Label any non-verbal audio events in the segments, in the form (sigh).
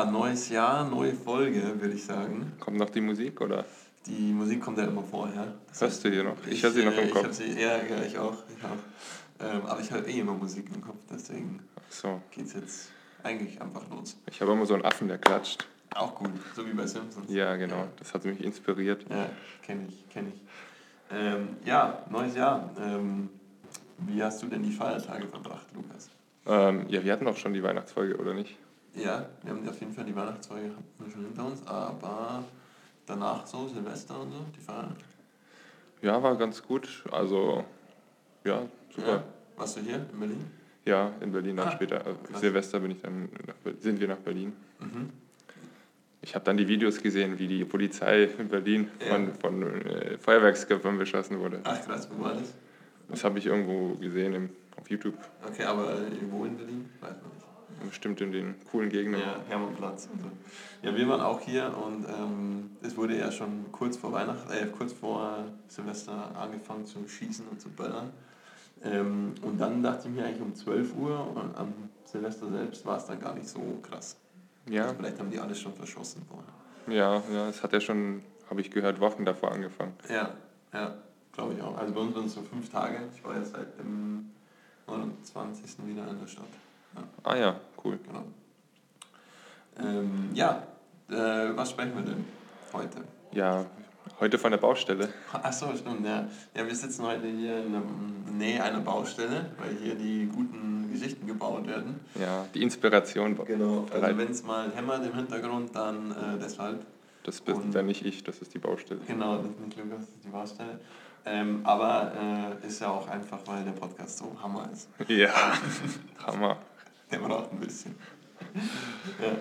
Ja, neues Jahr, neue Folge, würde ich sagen. Kommt noch die Musik oder? Die Musik kommt ja immer vorher. Das Hörst du hier noch? Ich, höre sie noch äh, im ich Kopf. sie, ja, ja, ich auch. Ich auch. Ähm, aber ich höre eh immer Musik im Kopf, deswegen Ach so. geht's jetzt eigentlich einfach los. Ich habe immer so einen Affen, der klatscht. Auch gut, so wie bei Simpsons. Ja, genau. Das hat mich inspiriert. Ja, kenne ich, kenne ich. Ähm, ja, neues Jahr. Ähm, wie hast du denn die Feiertage verbracht, Lukas? Ähm, ja, wir hatten auch schon die Weihnachtsfolge, oder nicht? Ja, wir haben auf jeden Fall die Weihnachtsfolge schon hinter uns, aber danach so, Silvester und so, die Feier. Ja, war ganz gut. Also, ja, super. Ja. Warst du hier in Berlin? Ja, in Berlin dann Ah, später. Also krass. Silvester bin ich dann nach, Ber- sind wir nach Berlin. Mhm. Ich habe dann die Videos gesehen, wie die Polizei in Berlin Ja. von, von äh, Feuerwerksköpfen beschossen wurde. Ach krass, wo war das? Das habe ich irgendwo gesehen im, auf YouTube. Okay, aber wo in Berlin? Weiß man nicht. Bestimmt in den coolen Gegenden. Ja, Hermannplatz und so. Ja, wir waren auch hier und ähm, es wurde ja schon kurz vor Weihnachten, äh, kurz vor Silvester angefangen zu schießen und zu böllern. Ähm, und dann dachte ich mir eigentlich um 12 Uhr und am Silvester selbst war es dann gar nicht so krass. Ja, Also vielleicht haben die alles schon verschossen vorher. ja, ja, es hat ja schon, habe ich gehört, Wochen davor angefangen. Ja, ja, glaube ich auch. Also bei uns waren es so fünf Tage. Ich war jetzt seit dem 29. wieder in der Stadt. Ah ja, cool. Genau. Ähm, ja, äh, was sprechen wir denn heute? Ja, heute von der Baustelle. (laughs) Achso, stimmt, ja. Ja, wir sitzen heute hier in der Nähe einer Baustelle, weil hier die guten Geschichten gebaut werden. Ja, die Inspiration. Genau, also wenn es mal hämmert im Hintergrund, dann äh, deshalb. Das bin Und- dann nicht ich, das ist die Baustelle. Genau, das ist nicht Lukas, das ist die Baustelle. Ähm, aber äh, ist ja auch einfach, weil der Podcast so Hammer ist. (laughs) Ja, Hammer. (laughs) Der braucht ein bisschen. ja.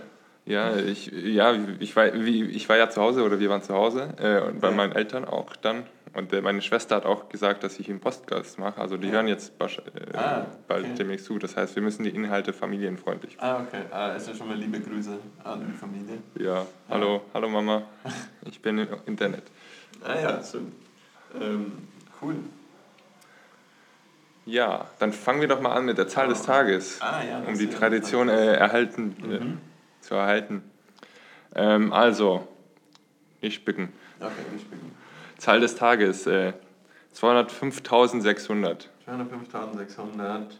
Ja, ich, ja ich, war, wie, ich war ja zu Hause oder wir waren zu Hause äh, und bei Ja. meinen Eltern auch dann. Und äh, meine Schwester hat auch gesagt, dass ich einen Podcast mache. Also die Ja. hören jetzt äh, Ah, bald okay. demnächst zu. Das heißt, wir müssen die Inhalte familienfreundlich. Ah, okay. Ah, also schon mal liebe Grüße an die Familie. Ja, hallo, hallo Mama. (laughs) Ich bin im Internet. Ah ja, schön. Ähm, cool. Ja, dann fangen wir doch mal an mit der Zahl des Tages. Ah ja. um die Tradition äh, erhalten, äh, Mhm. zu erhalten. Ähm, also, ich beginne. Okay, ich beginne. Zahl des Tages, äh, 205.600. 205.600.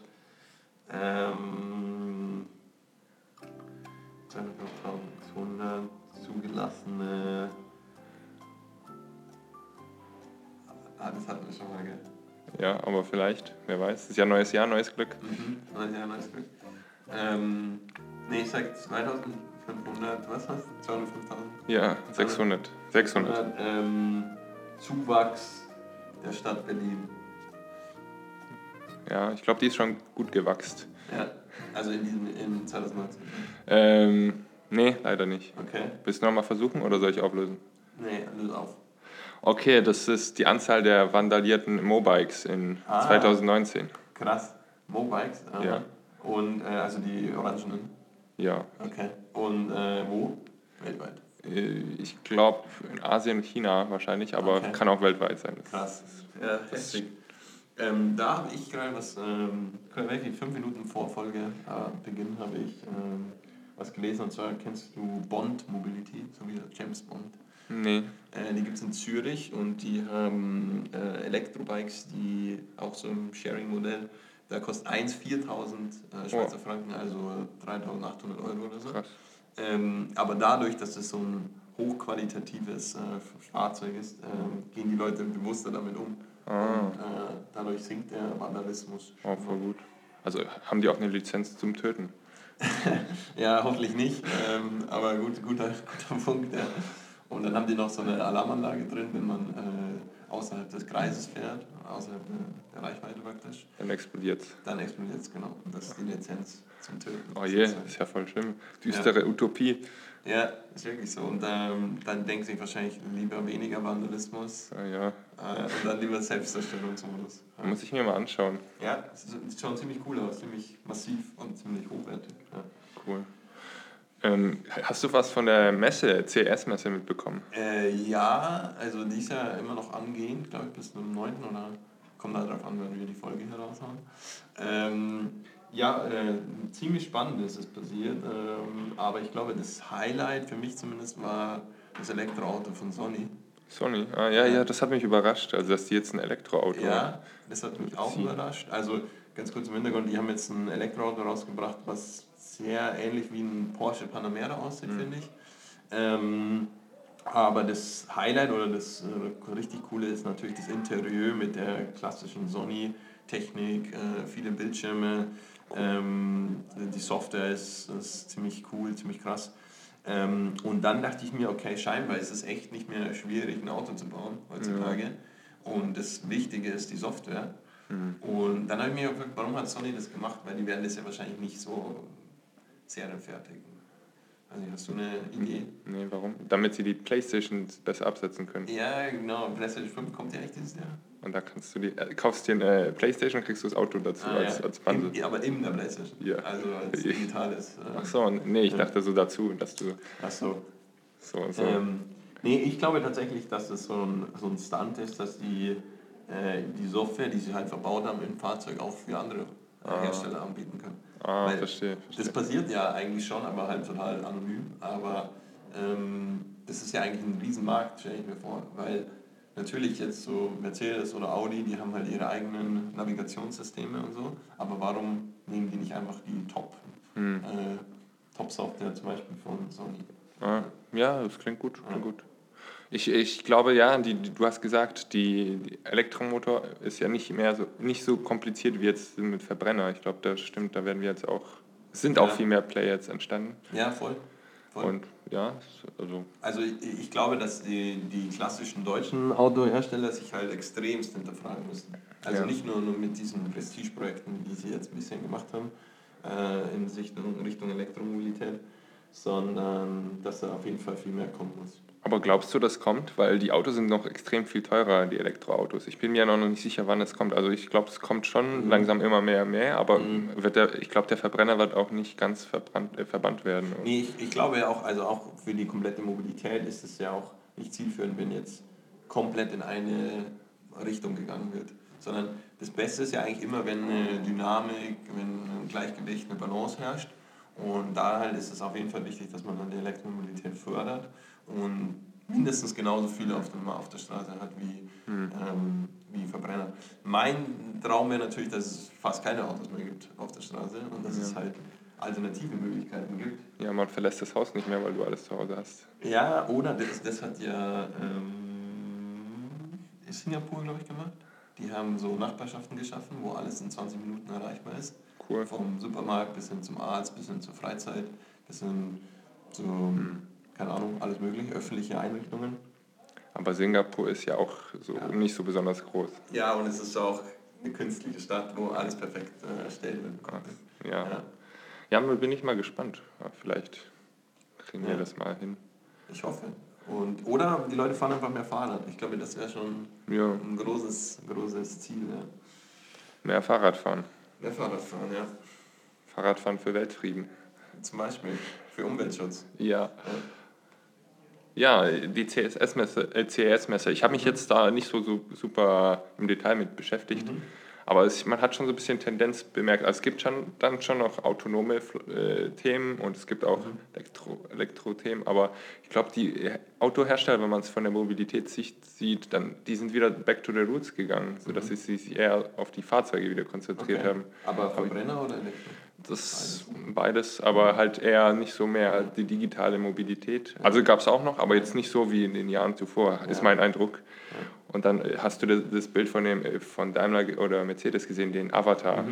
Ähm, 205.600 zugelassene. Ah, das hatten wir schon mal, gell? Ja, aber vielleicht, wer weiß. Es ist ja neues Jahr, neues Glück. Mhm. Neues Jahr, neues Glück. Ähm, nee, ich sag 2500, was hast du? 205.000? Ja, 600. 600. Ähm, Zuwachs der Stadt Berlin. Ja, ich glaube, die ist schon gut gewachst. Ja, also in diesem in 2019. Ähm, nee, leider nicht. Okay. Willst du nochmal versuchen oder soll ich auflösen? Nee, löse auf. Okay, das ist die Anzahl der vandalierten Mobikes in Ah. 2019. Krass. Mobikes. aha. Ja. Und äh, also die orangenen. Ja, Okay. Und äh, wo? Weltweit. äh, ich glaube in Asien und China wahrscheinlich, aber Okay. kann auch weltweit sein. Das Krass. Ja, heftig. Ähm, da habe ich gerade was, ähm, wirklich fünf Minuten vor Folge äh, Beginn habe ich ähm, was gelesen und zwar kennst du Bond Mobility, so wie James Bond. Nee. Äh, die gibt es in Zürich und die haben äh, Elektrobikes, die auch so im Sharing-Modell, da kostet eins 4.000 äh, Schweizer Franken, also 3.800 Euro oder so. Krass. Ähm, aber dadurch, dass es so ein hochqualitatives äh, Fahrzeug ist, ähm, gehen die Leute bewusster damit um. Ah. Und, äh, dadurch sinkt der Vandalismus. Oh, voll gut. Also haben die auch eine Lizenz zum Töten? (laughs) Ja, hoffentlich nicht, ähm, aber gut, guter, guter Punkt. Ja. Und dann haben die noch so eine Alarmanlage drin, wenn man äh, außerhalb des Kreises fährt, außerhalb der, der Reichweite praktisch, Dann explodiert dann explodiert es genau. Und das ist die Lizenz zum Töten. Oh je, das ist ja voll schlimm. Düstere Utopie. Ja, ist wirklich so. Und ähm, dann denken sich wahrscheinlich lieber weniger Vandalismus Ja, ja. äh, und dann lieber Selbstzerstörungsmodus. Muss ich mir mal anschauen. Ja, es sieht schon ziemlich cool aus, ziemlich massiv und ziemlich hochwertig. Ja. Cool. Ähm, hast du was von der Messe, CS-Messe mitbekommen? Äh, ja, also die ist ja immer noch angehend, glaube ich, bis zum 9. oder kommt halt darauf an, wenn wir die Folge heraushauen. Ähm, Ja, äh, ziemlich spannend ist es passiert. Ähm, aber ich glaube, das Highlight für mich zumindest war das Elektroauto von Sony. Sony, ah, ja, ja, das hat mich überrascht, also dass die jetzt ein Elektroauto Ja, das hat mich auch überrascht. Also ganz kurz im Hintergrund, die haben jetzt ein Elektroauto rausgebracht, was sehr ähnlich wie ein Porsche Panamera aussieht, finde ich. Ähm, aber das Highlight oder das äh, richtig coole ist natürlich das Interieur mit der klassischen Sony-Technik, äh, viele Bildschirme. Ähm, die Software ist, ist ziemlich cool, ziemlich krass. Ähm, und dann dachte ich mir, okay, scheinbar ist es echt nicht mehr schwierig, ein Auto zu bauen heutzutage. Und das Wichtige ist die Software. Und dann habe ich mir gefragt, warum hat Sony das gemacht? Weil die werden das ja wahrscheinlich nicht so serienfertigen. Also hast du eine Idee? Nee, warum? Damit sie die Playstation besser absetzen können. Ja, genau. PlayStation 5 kommt ja echt dieses Jahr. Und da kannst du die, äh, kaufst dir eine Playstation, kriegst du das Auto dazu als, ja. als Bundle. Ja, aber in der PlayStation. Ja. Also als (laughs) digitales. Äh, Ach so, nee, ich Ja. dachte so dazu, dass du Ach so. so, so. Ähm, nee, ich glaube tatsächlich, dass das so ein, so ein Stunt ist, dass die, äh, die Software, die sie halt verbaut haben im Fahrzeug, auch für andere äh, Hersteller anbieten können. Ah, weil verstehe, Das verstehe. passiert ja eigentlich schon, aber halt total anonym. Aber ähm, das ist ja eigentlich ein Riesenmarkt, stelle ich mir vor. Weil natürlich jetzt so Mercedes oder Audi, die haben halt ihre eigenen Navigationssysteme und so. Aber warum nehmen die nicht einfach die Top, Hm. äh, Top-Software zum Beispiel von Sony? Ah, ja, das klingt gut, klingt gut. Ich, ich glaube ja, die, du hast gesagt, die, die Elektromotor ist ja nicht mehr so nicht so kompliziert wie jetzt mit Verbrenner. Ich glaube, das stimmt, da werden wir jetzt auch es sind auch Ja. viel mehr Player jetzt entstanden. Ja, voll. voll. Und ja, also Also ich, ich glaube, dass die, die klassischen deutschen Autohersteller sich halt extremst hinterfragen müssen. Also Ja. nicht nur, nur mit diesen Prestigeprojekten, die sie jetzt ein bisschen gemacht haben, äh, in Richtung, Richtung Elektromobilität, sondern dass da auf jeden Fall viel mehr kommen muss. Aber glaubst du, das kommt? Weil die Autos sind noch extrem viel teurer, die Elektroautos. Ich bin mir noch nicht sicher, wann es kommt. Also ich glaube, es kommt schon Mhm. langsam immer mehr und mehr, aber Mhm. wird der, ich glaube, der Verbrenner wird auch nicht ganz verbrannt, äh, verbannt werden. Nee, ich, ich glaube ja auch, also auch für die komplette Mobilität ist es ja auch nicht zielführend, wenn jetzt komplett in eine Richtung gegangen wird. Sondern das Beste ist ja eigentlich immer, wenn eine Dynamik, wenn ein Gleichgewicht, eine Balance herrscht. Und da halt ist es auf jeden Fall wichtig, dass man dann die Elektromobilität fördert und mindestens genauso viele auf, dem, auf der Straße hat wie, ähm, wie Verbrenner. Mein Traum wäre natürlich, dass es fast keine Autos mehr gibt auf der Straße und dass es halt alternative Möglichkeiten gibt. Ja, man verlässt das Haus nicht mehr, weil du alles zu Hause hast. Ja, oder das, das hat ja ähm, Singapur, glaube ich, gemacht. Die haben so Nachbarschaften geschaffen, wo alles in 20 Minuten erreichbar ist. Cool. Vom Supermarkt bis hin zum Arzt, bis hin zur Freizeit, bis hin zu, keine Ahnung, alles mögliche, öffentliche Einrichtungen. Aber Singapur ist ja auch so Ja. nicht so besonders groß. Ja, und es ist auch eine künstliche Stadt, wo alles perfekt äh, erstellt konnte. Ja. Ja. Ja, bin ich mal gespannt. Vielleicht kriegen wir Ja. das mal hin. Ich hoffe. Und, oder die Leute fahren einfach mehr Fahrrad. Ich glaube, das wäre schon Ja, ein großes, großes Ziel. Ja. mehr Fahrradfahren. Mehr Fahrradfahren, ja. Fahrradfahren für Weltfrieden. Zum Beispiel für Umweltschutz. Ja. Ja, die CSS-Messe, äh, CES-Messe. Ich habe mich jetzt da nicht so, so super im Detail mit beschäftigt. Aber es, man hat schon so ein bisschen Tendenz bemerkt. Also es gibt schon, dann schon noch autonome äh, Themen und es gibt auch Elektro, Elektro-Themen. Aber ich glaube, die Autohersteller, wenn man es von der Mobilitätssicht sieht, dann, die sind wieder back to the roots gegangen, sodass sie sich eher auf die Fahrzeuge wieder konzentriert haben. Aber Verbrenner oder Elektro? Das beides, aber halt eher nicht so mehr die digitale Mobilität. Also gab es auch noch, aber jetzt nicht so wie in den Jahren zuvor, ist Ja. mein Eindruck. Und dann äh, hast du das, das Bild von dem äh, von Daimler oder Mercedes gesehen, den Avatar.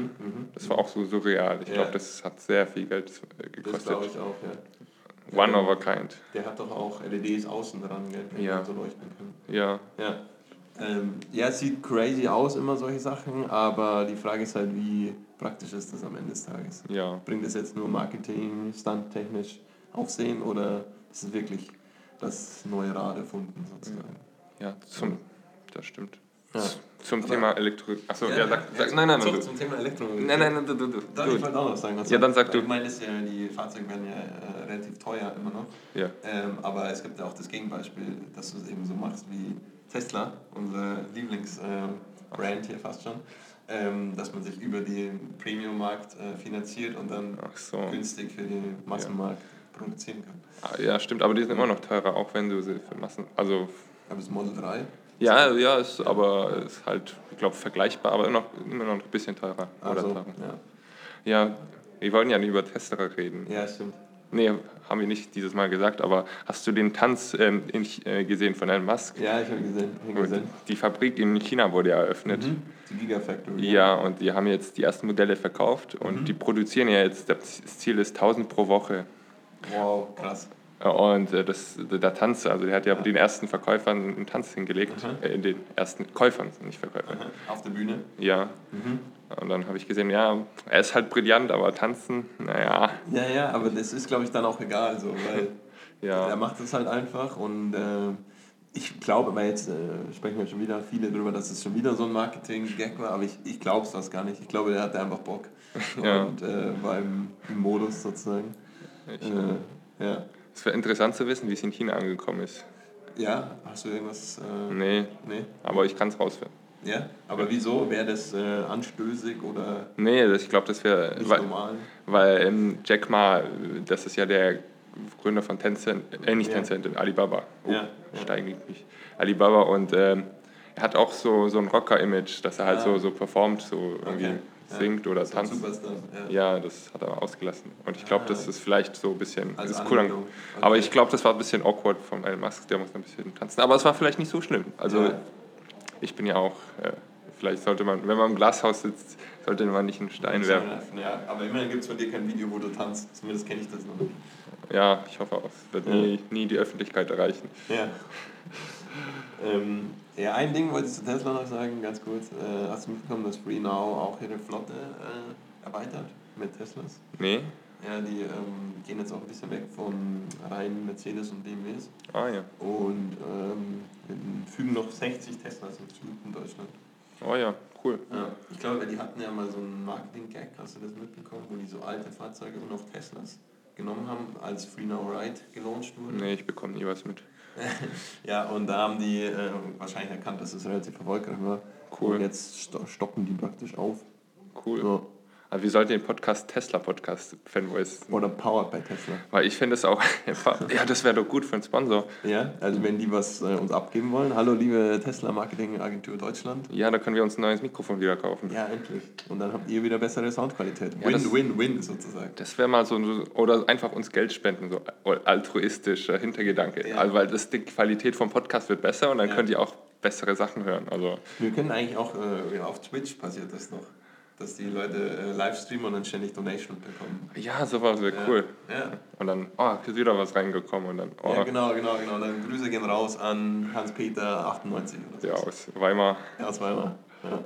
Das war auch so surreal. Ich Ja. glaube, das hat sehr viel Geld äh, Das gekostet. glaube ich auch, ja. One of a kind. Der hat doch auch LEDs außen dran, gell, die Ja. so leuchten können. Ja, Ja. Ähm, ja, es sieht crazy aus, immer solche Sachen, aber die Frage ist halt, wie praktisch ist das am Ende des Tages? ja. Bringt es jetzt nur Marketing, Stunt-technisch Aufsehen oder ist es wirklich das neue Rad erfunden sozusagen? Ja, zum, das stimmt. Ja. Zum Aber- Thema Elektro... Achso, ja, sag, sag, nein, nein, Zurück nein. zum Thema Elektromobilität. Nein, nein, nein, du, du, du. Darf du. ich wollte auch noch sagen. Ja, dann sag du. Ich meine, das ja, die Fahrzeuge werden ja äh, relativ teuer immer noch. Ja. Ähm, aber es gibt ja auch das Gegenbeispiel, dass du es eben so machst wie Tesla, unser Lieblingsbrand hier fast schon. Ähm, dass man sich über den Premium-Markt äh, finanziert und dann so. günstig für den Massenmarkt ja. produzieren kann. Ah, ja, stimmt, aber die sind immer noch teurer, auch wenn du sie für Massen. Also aber das Model 3? Ja, ja, ist, aber ist halt, ich glaube, vergleichbar, aber immer noch, immer noch ein bisschen teurer. Also, teurer. Ja. ja, wir wollen ja nicht über Tesla reden. Ja, stimmt. Nee, haben wir nicht dieses Mal gesagt, aber hast du den Tanz ähm, in, äh, gesehen von Elon Musk? Ja, ich habe gesehen, gesehen. Die Fabrik in China wurde ja eröffnet. Mhm. Die Gigafactory. Ja, und die haben jetzt die ersten Modelle verkauft und mhm. die produzieren ja jetzt, das Ziel ist 1000 pro Woche. Wow, krass. Und äh, das, der Tanz, also der hat ja, ja. den ersten Verkäufern einen Tanz hingelegt, äh, den ersten Käufern, nicht Verkäufern. Aha. Auf der Bühne? Ja. Mhm. Und dann habe ich gesehen, ja, er ist halt brillant, aber tanzen, naja. Ja, ja, aber das ist, glaube ich, dann auch egal, so, weil (laughs) ja. er macht es halt einfach und äh, ich glaube, aber jetzt äh, sprechen wir schon wieder viele darüber, dass es schon wieder so ein Marketing-Gag war, aber ich, ich glaube es fast gar nicht. Ich glaube, er hatte einfach Bock (laughs) ja. und äh, war im, im, Modus sozusagen. Ich, äh, ja. Es wäre interessant zu wissen, wie es in China angekommen ist. Ja, hast du irgendwas? Äh, nee, nee, aber ich kann es rausfinden. Ja, aber wieso? Wäre das äh, anstößig oder? Nee, das, ich glaube, das wäre. Weil, normal. weil ähm, Jack Ma, das ist ja der Gründer von Tencent, äh, nicht ja. Tencent, Alibaba. Oh, ja, ja. Steige ich mich. Alibaba und ähm, er hat auch so, so ein Rocker-Image, dass er halt ah. so, so performt, so irgendwie. Okay singt oder tanzt. Ja. ja. das hat er ausgelassen. Und ich glaube, ah, das ist vielleicht so ein bisschen. Als ist cool okay. Aber ich glaube, das war ein bisschen awkward von Elon Musk, der muss ein bisschen tanzen. Aber es war vielleicht nicht so schlimm. Also ich bin ja auch. Äh, vielleicht sollte man, wenn man im Glashaus sitzt, sollte man nicht einen Stein werfen. Ja, aber immerhin gibt es von dir kein Video, wo du tanzt. Zumindest kenne ich das noch nicht. Ja, ich hoffe auch. Es wird ja. nie, nie die Öffentlichkeit erreichen. Ja. Ähm, ja, ein Ding wollte ich zu Tesla noch sagen, ganz kurz. Äh, hast du mitbekommen, dass Free Now auch ihre Flotte äh, erweitert mit Teslas? Nee. Ja, die ähm, gehen jetzt auch ein bisschen weg von reinen Mercedes und BMWs. Ah ja. Und ähm, fügen noch 60 Teslas hinzu in Deutschland. Oh ja, cool. Ja, ich glaube, die hatten ja mal so einen Marketing-Gag, hast du das mitbekommen, wo die so alte Fahrzeuge und noch Teslas genommen haben, als Free Now Ride gelauncht wurde? Nee, ich bekomme nie was mit. (laughs) ja, und da haben die äh, wahrscheinlich erkannt, dass es relativ erfolgreich war. Cool. Und jetzt stoppen die praktisch auf. Cool. Ja. Also wir sollten den Podcast Tesla Podcast Fanboys. Oder Powered by Tesla. Weil ich finde es auch, ja, das wäre doch gut für einen Sponsor. Ja, also wenn die was äh, uns abgeben wollen. Hallo liebe Tesla Marketing Agentur Deutschland. Ja, da können wir uns ein neues Mikrofon wieder kaufen. Ja, endlich. Und dann habt ihr wieder bessere Soundqualität. Win, ja, win, win sozusagen. Das wäre mal so, oder einfach uns Geld spenden, so altruistischer Hintergedanke. Ja. Also, weil das, die Qualität vom Podcast wird besser und dann ja. könnt ihr auch bessere Sachen hören. Also wir können eigentlich auch, äh, auf Twitch passiert das noch dass die Leute äh, live streamen und dann ständig Donation bekommen. Ja, sowas wäre ja. cool. Ja. Und dann, oh, ist wieder was reingekommen und dann, oh. Ja, genau, genau, genau. Und dann Grüße gehen raus an Hans-Peter 98 oder so. Ja, aus Weimar. Ja, aus Weimar. Ja.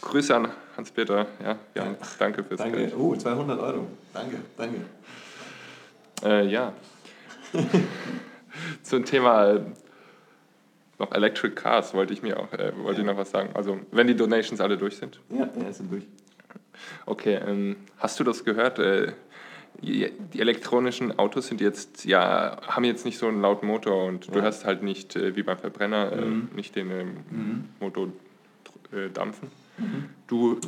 Grüße an Hans-Peter. Ja, ja, danke fürs Danke. Geld. Oh, 200 Euro. Danke, danke. Äh, ja. (laughs) Zum Thema noch Electric Cars wollte ich mir auch, äh, wollte ja. ich noch was sagen. Also wenn die Donations alle durch sind. Ja, ja sind durch. Okay, ähm, hast du das gehört? Äh, die elektronischen Autos sind jetzt, ja, haben jetzt nicht so einen lauten Motor und ja. du hast halt nicht, äh, wie beim Verbrenner, äh, mhm. nicht den ähm, mhm. Motor äh, dampfen. Mhm. Du,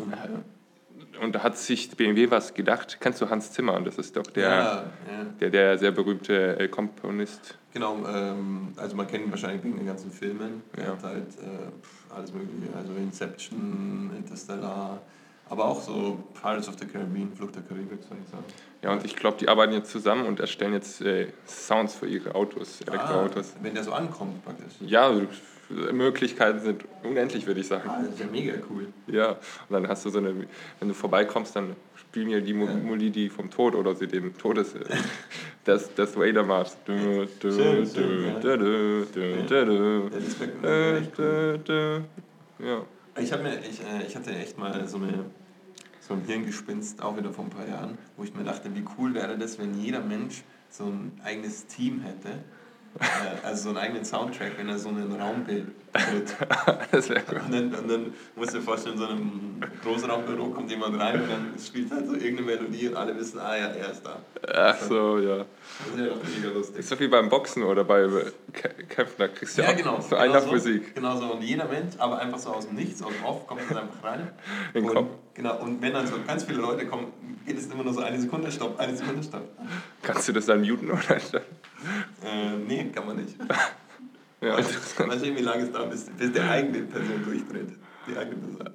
und da hat sich BMW was gedacht. Kennst du Hans Zimmer? Und das ist doch der, ja, ja. der, der sehr berühmte äh, Komponist. Genau, ähm, also man kennt ihn wahrscheinlich wegen den ganzen Filmen. Er ja. hat halt äh, alles Mögliche, also Inception, Interstellar, aber auch so Pirates of the Caribbean, Flucht der Karibik, soll ich sagen. Ja, und ich glaube, die arbeiten jetzt zusammen und erstellen jetzt äh, Sounds für ihre Autos, ah, Elektroautos. Ah, wenn der so ankommt praktisch. Ja, Möglichkeiten sind unendlich, würde ich sagen. Ah, das ist ja mega cool. Ja, und dann hast du so eine, wenn du vorbeikommst, dann spielen ja die Muli die vom Tod oder sie dem Todes das, das Vader Marsch. Ja. Ich, mir, ich, äh, ich hatte echt mal so, eine, so ein Hirngespinst, auch wieder vor ein paar Jahren, wo ich mir dachte, wie cool wäre das, wenn jeder Mensch so ein eigenes Team hätte. Äh, also so einen eigenen Soundtrack, wenn er so einen Raum betritt. (laughs) das wäre gut. Und dann, und dann musst du dir vorstellen, in so einem Großraumbüro kommt jemand rein und dann spielt halt so irgendeine Melodie und alle wissen, ah ja, er ist da. Ach so, ja. Das wäre doch mega lustig. Ist so wie beim Boxen oder bei Kä- Kämpfen, da kriegst du Ja, auch genau. so genau Einlaufmusik. Genau so. Und jeder Mensch, aber einfach so aus dem Nichts, aus dem Off, kommt dann einfach rein. In und, Kopf. Genau. Und wenn dann so ganz viele Leute kommen, geht es immer nur so eine Sekunde Stopp, eine Sekunde Stopp. Kannst du das dann muten oder? Äh, nee, kann man nicht. (laughs) Ja, Mal sehen, wie lange es dauert, bis, bis der eigene Person durchdreht. Die eigene Person.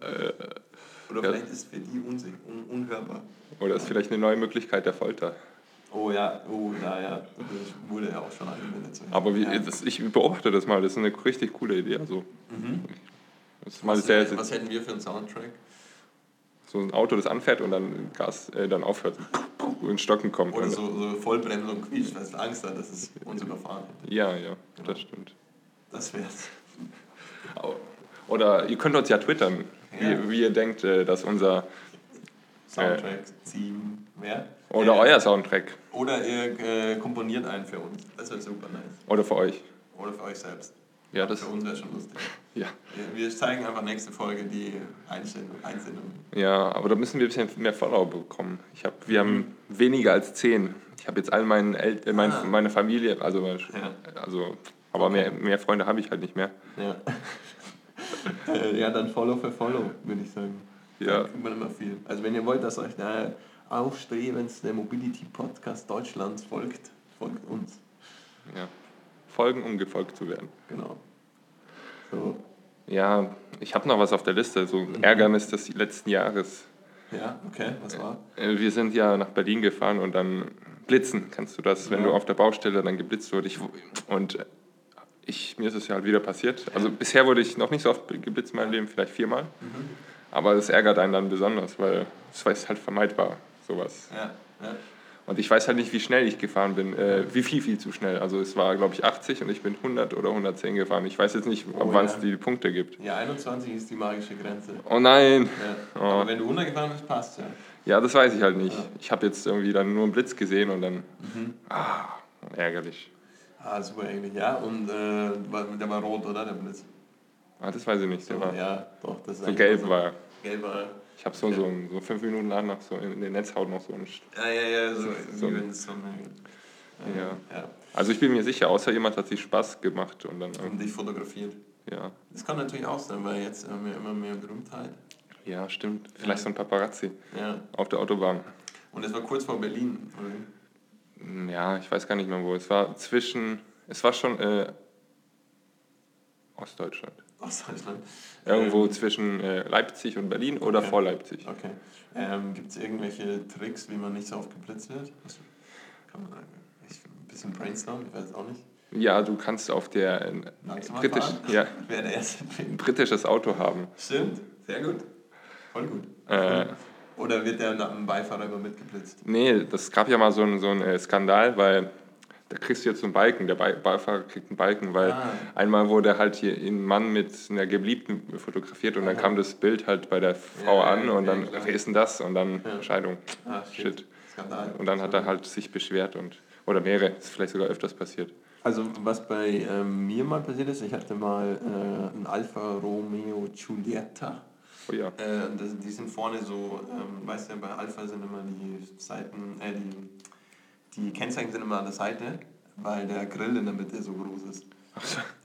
Oder ja. vielleicht ist es für die un, unhörbar. Oder ist vielleicht eine neue Möglichkeit der Folter. Oh ja, oh ja, ja. Das wurde ja auch schon angewendet. Aber wie, ja. das, ich beobachte das mal, das ist eine richtig coole Idee. Also, Mhm. was hätten wir für einen Soundtrack? So ein Auto, das anfährt und dann Gas äh, dann aufhört und Stocken kommt. Oder Und- so, so Vollbremsung quietscht, weil es Angst hat, dass es uns überfahren hätte. Ja, ja, das stimmt. Das wär's. Oder ihr könnt uns ja twittern, Ja. wie, wie ihr denkt, äh, dass unser Soundtrack ziehen wäre. oder Äh, euer Soundtrack Oder ihr äh, komponiert einen für uns. Das wäre super nice. oder für euch. Oder für euch selbst. Ja, das Für uns wäre schon lustig. (laughs) ja. Wir, zeigen einfach nächste Folge die Einsendung. Ja, aber da müssen wir ein bisschen mehr Follower bekommen. Ich hab, wir Mhm. haben weniger als zehn. Ich habe jetzt all meinen El äh, mein, Ah. meine Familie, also, Ja. also aber mehr, mehr Freunde habe ich halt nicht mehr. Ja. (laughs) Ja, dann Follow für Follow, würde ich sagen. Ja. Man immer viel. Also wenn ihr wollt, dass euch der aufstrebendste Mobility Podcast Deutschlands folgt, folgt uns. Ja. Folgen, um gefolgt zu werden. Genau. So. Ja, ich habe noch was auf der Liste, so Mhm. Ärgernis des letzten Jahres. Ja, okay, was war? Äh, Wir sind ja nach Berlin gefahren und dann blitzen, kennst du das, wenn Ja. du auf der Baustelle dann geblitzt wurde. Ich, und äh, ich, mir ist es ja halt wieder passiert. Also bisher wurde ich noch nicht so oft geblitzt in meinem Leben, vielleicht viermal. Mhm. Aber es ärgert einen dann besonders, weil es ist halt vermeidbar, sowas. Ja, ja. Und ich weiß halt nicht, wie schnell ich gefahren bin, äh, wie viel, viel zu schnell. Also es war, glaube ich, 80 und ich bin 100 oder 110 gefahren. Ich weiß jetzt nicht, ab Oh, wann ja. es die Punkte gibt. Ja, 21 ist die magische Grenze. Oh nein! Ja. Oh. Aber wenn du runtergefahren bist, passt ja. Ja, das weiß ich halt nicht. Ja. Ich habe jetzt irgendwie dann nur einen Blitz gesehen und dann, Mhm. ah, ärgerlich. Ah, super eigentlich, ja. Und äh, der war rot, oder? Der Blitz. Ah, das weiß ich nicht. Der So, war, ja, doch. Das ist so gelb so- war. Gelb war. Ich habe so, so, so fünf Minuten lang noch so in den Netzhaut noch so ein... Ja, ja, ja, so, So- es so Ja. ja. Also ich bin mir sicher, außer jemand hat sich Spaß gemacht und dann, Und dich fotografiert. ja. Das kann natürlich auch sein, weil jetzt haben wir immer mehr Berühmtheit. Ja, stimmt. Vielleicht so ein Paparazzi Ja. auf der Autobahn. Und es war kurz vor Berlin, oder? Hm, Ja, ich weiß gar nicht mehr wo. Es war zwischen, es war schon äh, Ostdeutschland. Ostdeutschland. Irgendwo Ähm, zwischen äh, Leipzig und Berlin oder Okay. vor Leipzig. Okay. Ähm, Gibt es irgendwelche Tricks, wie man nicht so oft geblitzt wird? Kann man ich, ein bisschen brainstormen, ich weiß auch nicht. Ja, du kannst auf der äh, britisch, ja, (laughs) Wer der erste ein britisches Auto haben. Stimmt, sehr gut. Voll gut. Äh, Oder wird der dem Beifahrer immer mitgeblitzt? nee, das gab ja mal so einen so äh, Skandal, weil da kriegst du jetzt so einen Balken, der Be Beifahrer kriegt einen Balken, weil Ah. einmal wurde halt hier ein Mann mit einer Geliebten fotografiert und dann Aha. kam das Bild halt bei der Frau Ja, an und ja, dann, klar. wer ist denn das? Und dann Ja. Scheidung. Ah, Shit. Skandal. Und dann hat er halt sich beschwert und, oder mehrere, ist vielleicht sogar öfters passiert. Also was bei ähm, mir mal passiert ist, ich hatte mal äh, ein Alfa Romeo Giulietta. Oh ja. Äh, das, die sind vorne so, ähm, weißt du, bei Alpha sind immer die Seiten, äh, die, die Kennzeichen sind immer an der Seite, weil der Grill in der Mitte so groß ist.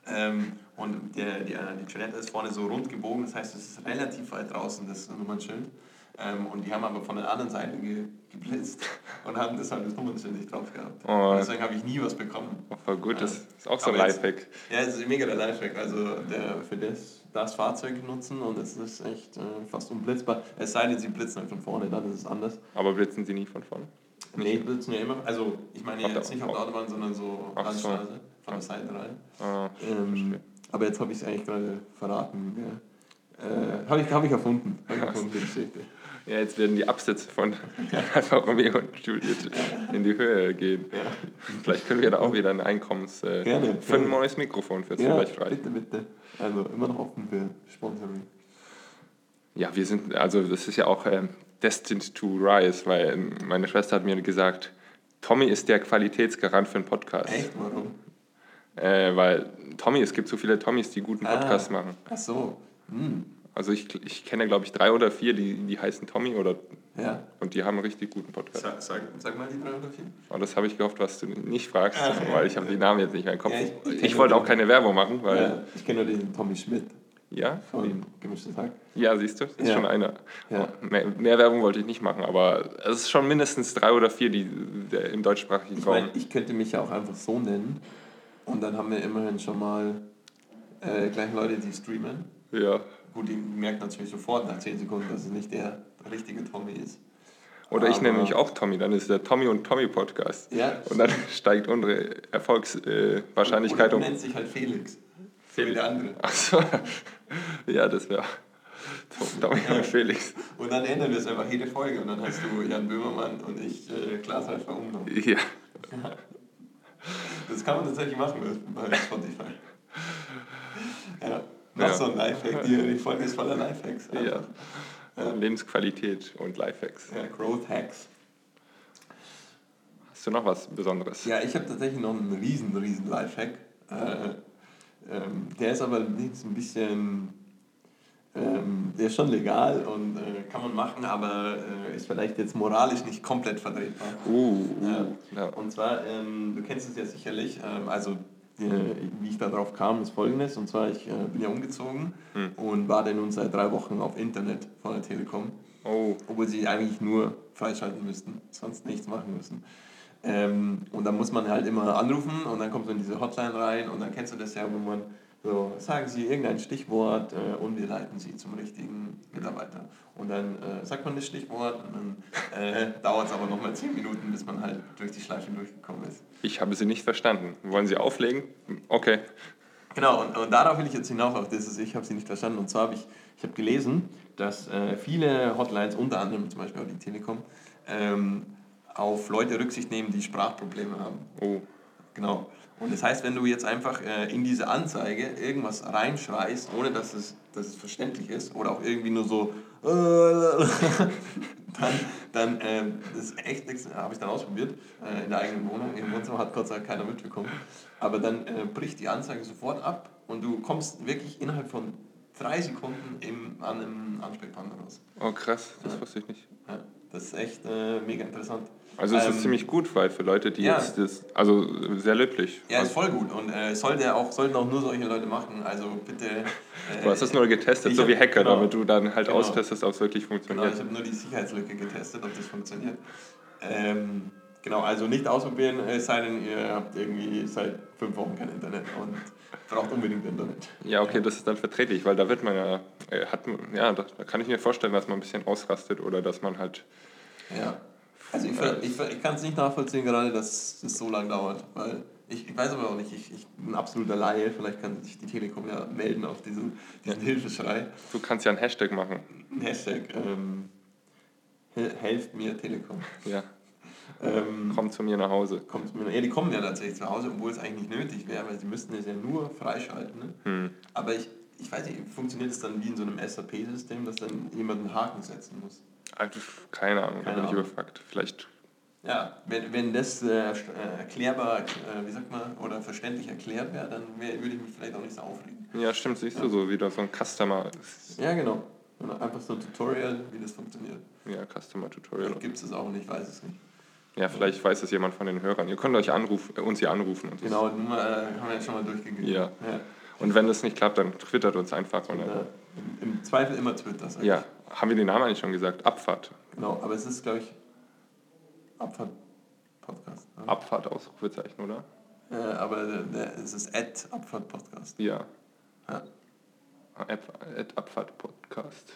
Ähm, und der, die, äh, die Giulietta ist vorne so rund gebogen, das heißt, es ist relativ weit draußen, das Nummernschild. Ähm, und die haben aber von der anderen Seite ge geblitzt (laughs) und haben deshalb das Nummernschild nicht drauf gehabt. Oh. Deswegen habe ich nie was bekommen. Oh, voll gut, das ist auch so ein Lifehack. Ja, es ist mega der Lifehack. Also der, für das, das Fahrzeug nutzen und es ist echt äh, fast unblitzbar. Es sei denn, sie blitzen halt von vorne, dann ist es anders. Aber blitzen sie nie von vorne? Nee, die blitzen ja immer. Also ich meine Auf der- jetzt nicht auf der Autobahn, sondern so Ach so. Landstraße, von der Seite rein. Ah, Ähm, aber jetzt habe ich es eigentlich gerade verraten. Ja. Äh, habe ich, hab ich erfunden. Hab ich erfunden, die (laughs) Geschichte. Ja, jetzt werden die Absätze von Alfa Romeo und Juliet in die Höhe gehen. Ja, Vielleicht können wir da auch wieder ein Einkommens... Äh, Gerne, Für ein neues Mikrofon fürs ja vielleicht reichen. bitte, bitte. Also immer noch offen für Sponsoring. Ja, wir sind, also das ist ja auch ähm, destined to rise, weil meine Schwester hat mir gesagt, Tommy ist der Qualitätsgarant für einen Podcast. Echt? Warum? Äh, weil Tommy, es gibt so viele Tommys, die guten Podcasts Ah. machen. Ach so. Hm. Also ich, ich kenne, glaube ich, drei oder vier, die, die heißen Tommy oder Ja. und die haben einen richtig guten Podcast. Sag, sag, sag mal die drei oder vier. Und das habe ich gehofft, was du nicht fragst, Ah, ja. weil ich habe die Namen jetzt nicht mehr im Kopf. Ja, ich- ich, ich wollte auch keine Werbung machen, weil Ja, ich kenne nur den Tommy Schmidt ja, von Gemischtes Hack. ja, siehst du, das ist Ja. schon einer. Ja. Mehr, mehr Werbung wollte ich nicht machen, aber es ist schon mindestens drei oder vier, die der, im deutschsprachigen Ich Raum. meine, ich könnte mich ja auch einfach so nennen. Und dann haben wir immerhin schon mal äh, gleich Leute, die streamen. Ja. Gut, die merken natürlich sofort nach 10 Sekunden, dass es nicht der richtige Tommy ist. Oder ich nenne mich auch Tommy, dann ist der Tommy und Tommy Podcast. Ja. Und dann (laughs) steigt unsere Erfolgswahrscheinlichkeit äh, um. du nennst dich halt Felix. Wie der andere. Achso, (laughs) ja, das wäre Tommy und Felix. Und dann ändern wir es einfach jede Folge. Und dann hast du Jan Böhmermann und ich äh, Klaas Alpha Umlauf. Ja. (laughs) Das kann man tatsächlich machen bei Spotify. Ja. Noch Ja. so ein Lifehack. Die, die Folge ist voller Lifehacks. ja. Lebensqualität und Lifehacks. ja. Growth Hacks. Hast du noch was Besonderes? Ja, ich habe tatsächlich noch einen riesen, riesen Lifehack. Äh, ähm, der ist aber allerdings ein bisschen, ähm, der ist schon legal und äh, kann man machen, aber äh, ist vielleicht jetzt moralisch nicht komplett vertretbar. Uh, uh, Ja. Und zwar, ähm, du kennst es ja sicherlich, ähm, also äh, wie ich darauf kam, ist folgendes. Und zwar, ich äh, bin ja umgezogen Hm. und warte nun seit drei Wochen auf Internet von der Telekom Oh, obwohl sie eigentlich nur freischalten müssten, sonst nichts machen müssen. Ähm, und dann muss man halt immer anrufen und dann kommt so in diese Hotline rein und dann kennst du das ja, wo man so, sagen Sie irgendein Stichwort äh, und wir leiten Sie zum richtigen Mitarbeiter. Und dann äh, sagt man das Stichwort und dann äh, (laughs) dauert es aber nochmal 10 Minuten, bis man halt durch die Schleife durchgekommen ist. ich habe Sie nicht verstanden. Wollen Sie auflegen? Okay. Genau, und, und darauf will ich jetzt hinauf, auf dieses, ich habe sie nicht verstanden. Und zwar habe ich, ich habe gelesen, dass äh, viele Hotlines, unter anderem zum Beispiel auch die Telekom, ähm, auf Leute Rücksicht nehmen, die Sprachprobleme haben. Oh, Genau. Und das heißt, wenn du jetzt einfach äh, in diese Anzeige irgendwas reinschreist, ohne dass es, dass es verständlich ist, oder auch irgendwie nur so, äh, (laughs) dann, dann ähm, das ist echt nichts, habe ich dann ausprobiert, äh, in der eigenen Wohnung. Im Wohnzimmer hat Gott sei Dank keiner mitbekommen. Aber dann äh, bricht die Anzeige sofort ab und du kommst wirklich innerhalb von drei Sekunden im, an einem Ansprechpartner raus. oh krass, das Ja. wusste ich nicht. Ja, das ist echt äh, mega interessant. Also es Ähm, ist ziemlich gut, weil für Leute, die ja. jetzt das, also sehr löblich. Ja, ist voll gut und äh, sollte auch, sollten auch nur solche Leute machen. Also bitte. Äh, du hast das nur getestet, so wie Hacker, genau. damit du dann halt Genau. austestest, ob es wirklich Genau, funktioniert. ich habe nur die Sicherheitslücke getestet, ob das funktioniert. Ähm, genau, also nicht ausprobieren, es sei denn, ihr habt irgendwie seit fünf Wochen kein Internet und braucht unbedingt Internet. Ja, okay, das ist dann verträglich, weil da wird man ja, äh, hat, ja, da, da kann ich mir vorstellen, dass man ein bisschen ausrastet oder dass man halt, Ja. Also ich, ich, ich kann es nicht nachvollziehen gerade, dass es so lange dauert, weil ich, ich weiß aber auch nicht, ich, ich bin ein absoluter Laie, vielleicht kann sich die Telekom ja melden auf diesen, diesen Hilfeschrei. du kannst ja einen Hashtag machen. Ein Hashtag, ähm, hel- helft mir Telekom. Ja, Ähm, komm zu mir nach Hause. kommt mir, ja, die kommen ja tatsächlich zu Hause, obwohl es eigentlich nicht nötig wäre, weil sie müssten es ja nur freischalten. Ne? Hm. Aber ich, ich weiß nicht, funktioniert es dann wie in so einem SAP-System, dass dann jemand einen Haken setzen muss? Keine Ahnung, da bin ich überfragt. Vielleicht, Ja, wenn, wenn das äh, äh, erklärbar, äh, wie sagt man, oder verständlich erklärt wäre, dann wär, würde ich mich vielleicht auch nicht so aufregen. ja stimmt, siehst du, so wieder so ein Customer, Ja, genau. Und einfach so ein Tutorial, wie das funktioniert. ja, Customer Tutorial. Vielleicht gibt es es auch und ich weiß es nicht. Ja, vielleicht weiß es jemand von den Hörern. Ihr könnt euch anrufen, äh, uns hier anrufen. Und, das- Genau, Nummer äh, haben wir ja schon mal durchgegeben. Ja. ja. und wenn es nicht klappt, dann twittert uns einfach. Und im, Zweifel immer Twitter. sag ja, haben wir den Namen eigentlich schon gesagt? Abfahrt. Genau, aber es ist, glaube ich, Abfahrt-Podcast. Ne? Abfahrt, Ausrufezeichen, oder? Äh, aber der, es ist Ad Abfahrt-Podcast. Ja. Ja. Ad, Ad Abfahrt Podcast.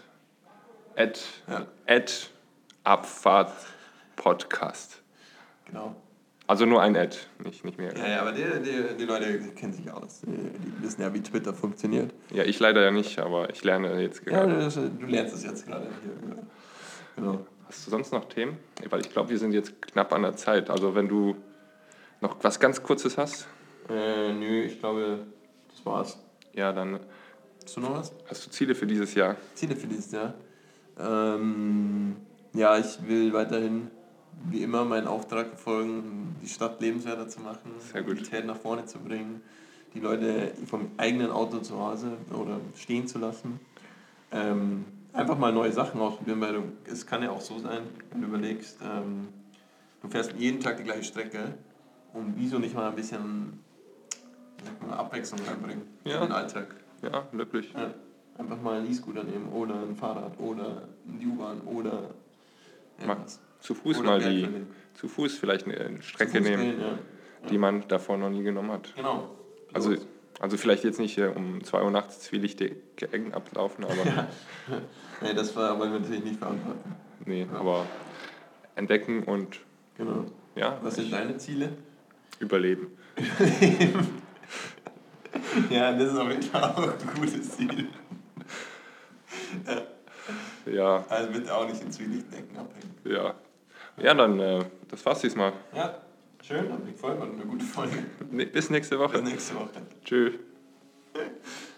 Ad, Ja. Ad Abfahrt Podcast. Genau. Also nur ein Ad, nicht, nicht mehr. Ja, ja, aber die, die, die Leute kennen sich aus. Die, wissen ja, wie Twitter funktioniert. Ja, ich leider ja nicht, aber ich lerne jetzt Ja, gerade. das, du lernst es jetzt gerade hier. Genau. Hast du sonst noch Themen? Weil ich glaube, wir sind jetzt knapp an der Zeit. Also wenn du noch was ganz Kurzes hast, Äh, nö, ich glaube, das war's. ja, dann Hast du noch was? hast du Ziele für dieses Jahr. Ziele für dieses Jahr? Ähm, ja, ich will weiterhin, wie immer, meinen Auftrag verfolgen, die Stadt lebenswerter zu machen, gut. Mobilität nach vorne zu bringen, die Leute vom eigenen Auto zu Hause oder stehen zu lassen. Ähm, einfach mal neue Sachen ausprobieren, weil du, es kann ja auch so sein, wenn du überlegst, ähm, du fährst jeden Tag die gleiche Strecke und wieso nicht mal ein bisschen mal, Abwechslung reinbringen ja. in den Alltag. Ja, wirklich. Ja. Einfach mal einen E-Scooter nehmen oder ein Fahrrad oder ein U-Bahn oder irgendwas. Zu Fuß oder mal die, zu Fuß vielleicht eine Strecke nehmen, gehen, ja. die man davor noch nie genommen hat. Genau. Also, also vielleicht jetzt nicht um 2 Uhr nachts zwielichtige Ecken ablaufen, aber... (laughs) ja. nee, das war aber natürlich nicht verantworten. Nee, ja. aber entdecken und... Genau. Ja, Was sind deine Ziele? Überleben. (laughs) ja, das ist auf jeden Fall auch ein gutes Ziel. ja. Also bitte auch nicht in zwielichtigen Ecken abhängen. Ja. Ja, dann, äh, das war's diesmal. Ja, schön, hat mich gefreut, war eine gute Folge. bis nächste Woche. Bis nächste Woche. Tschüss. (laughs)